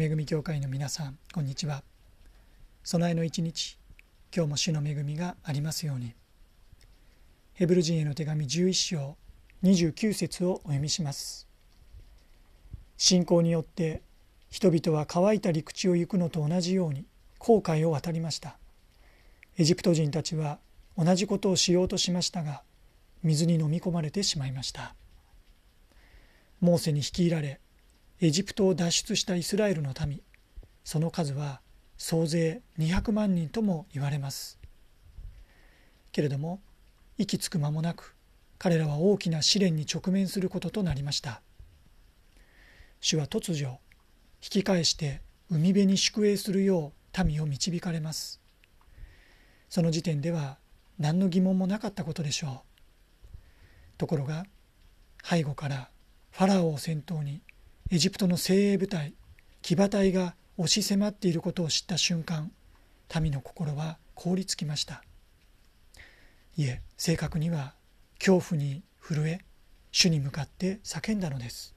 恵み教会の皆さんこんにちは。備えの一日今日も主の恵みがありますように。ヘブル人への手紙11章29節をお読みします。信仰によって人々は乾いた陸地を行くのと同じように航海を渡りました。エジプト人たちは同じことをしようとしましたが水に飲み込まれてしまいました。モーセに率いられエジプトを脱出したイスラエルの民。その数は総勢200万人とも言われます。けれども息つく間もなく彼らは大きな試練に直面することとなりました。主は突如引き返して海辺に宿営するよう民を導かれます。その時点では何の疑問もなかったことでしょう。ところが背後からファラオを先頭にエジプトの精鋭部隊騎馬隊が押し迫っていることを知った瞬間民の心は凍りつきました。いえ正確には恐怖に震え主に向かって叫んだのです。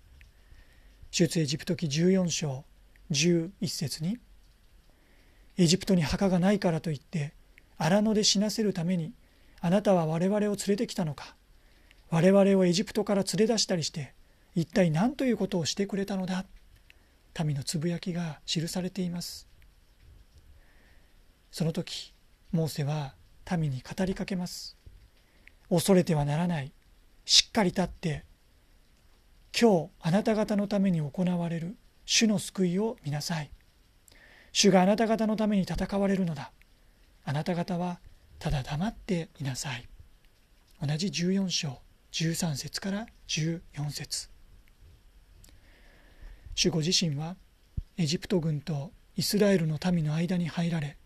出エジプト記14章11節にエジプトに墓がないからといって荒野で死なせるためにあなたは我々を連れてきたのか。我々をエジプトから連れ出したりして一体何ということをしてくれたのだ？民のつぶやきが記されています。その時モーセは民に語りかけます。恐れてはならない。しっかり立って今日あなた方のために行われる主の救いを見なさい。主があなた方のために戦われるのだ。あなた方はただ黙っていなさい。同じ14章13節から14節。主ご自身はエジプト軍とイスラエルの民の間に入られ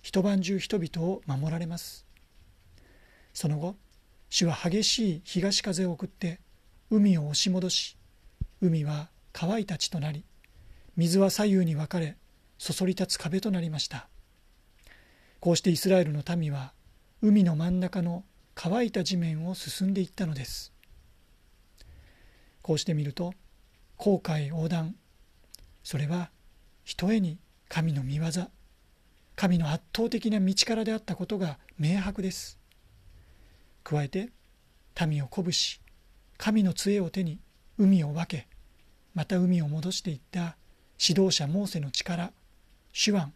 一晩中人々を守られます。その後主は激しい東風を送って海を押し戻し海は乾いた地となり水は左右に分かれそそり立つ壁となりました。こうしてイスラエルの民は海の真ん中の乾いた地面を進んでいったのです。こうしてみると航海横断。それはひとえに神の御業。神の圧倒的な道からであったことが明白です。加えて民を鼓舞し神の杖を手に海を分けまた海を戻していった指導者モーセの力手腕。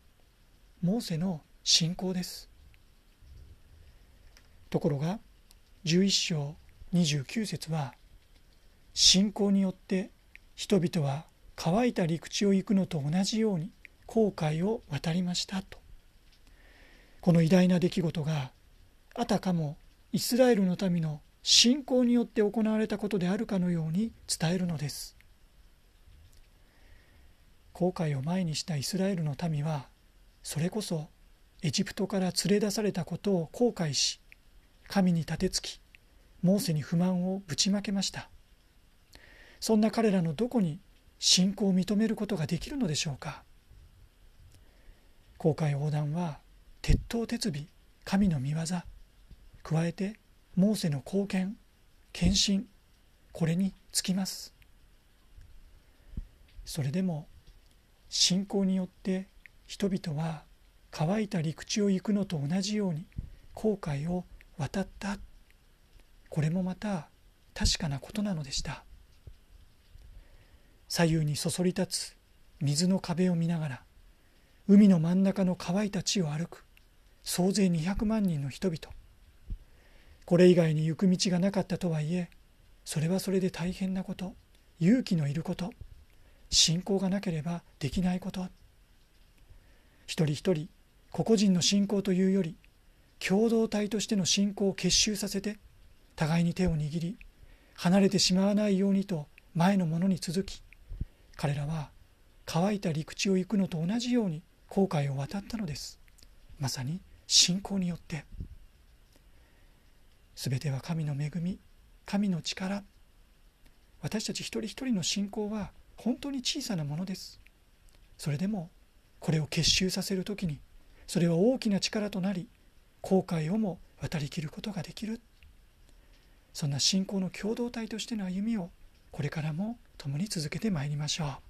モーセの信仰です。ところが11章29節は信仰によって人々は乾いた陸地を行くのと同じように航海を渡りましたと。この偉大な出来事があたかもイスラエルの民の信仰によって行われたことであるかのように伝えるのです。航海を前にしたイスラエルの民はそれこそエジプトから連れ出されたことを後悔し神に立てつきモーセに不満をぶちまけました。そんな彼らのどこに信仰を認めることができるのでしょうか？航海横断は鉄頭鉄尾神の御業加えてモーセの貢献献身これにつきます。それでも信仰によって人々は乾いた陸地を行くのと同じように航海を渡った。これもまた確かなことなのでした。左右にそそり立つ水の壁を見ながら海の真ん中の乾いた地を歩く総勢200万人の人々。これ以外に行く道がなかったとはいえそれはそれで大変なこと勇気のいること信仰がなければできないこと。一人一人個々人の信仰というより共同体としての信仰を結集させて互いに手を握り離れてしまわないようにと前のものに続き彼らは乾いた陸地を行くのと同じように航海を渡ったのです。まさに信仰によって。全ては神の恵み神の力。私たち一人一人の信仰は本当に小さなものです。それでもこれを結集させる時にそれは大きな力となり後悔をも渡りきることができる。そんな信仰の共同体としての歩みをこれからも共に続けてまいりましょう。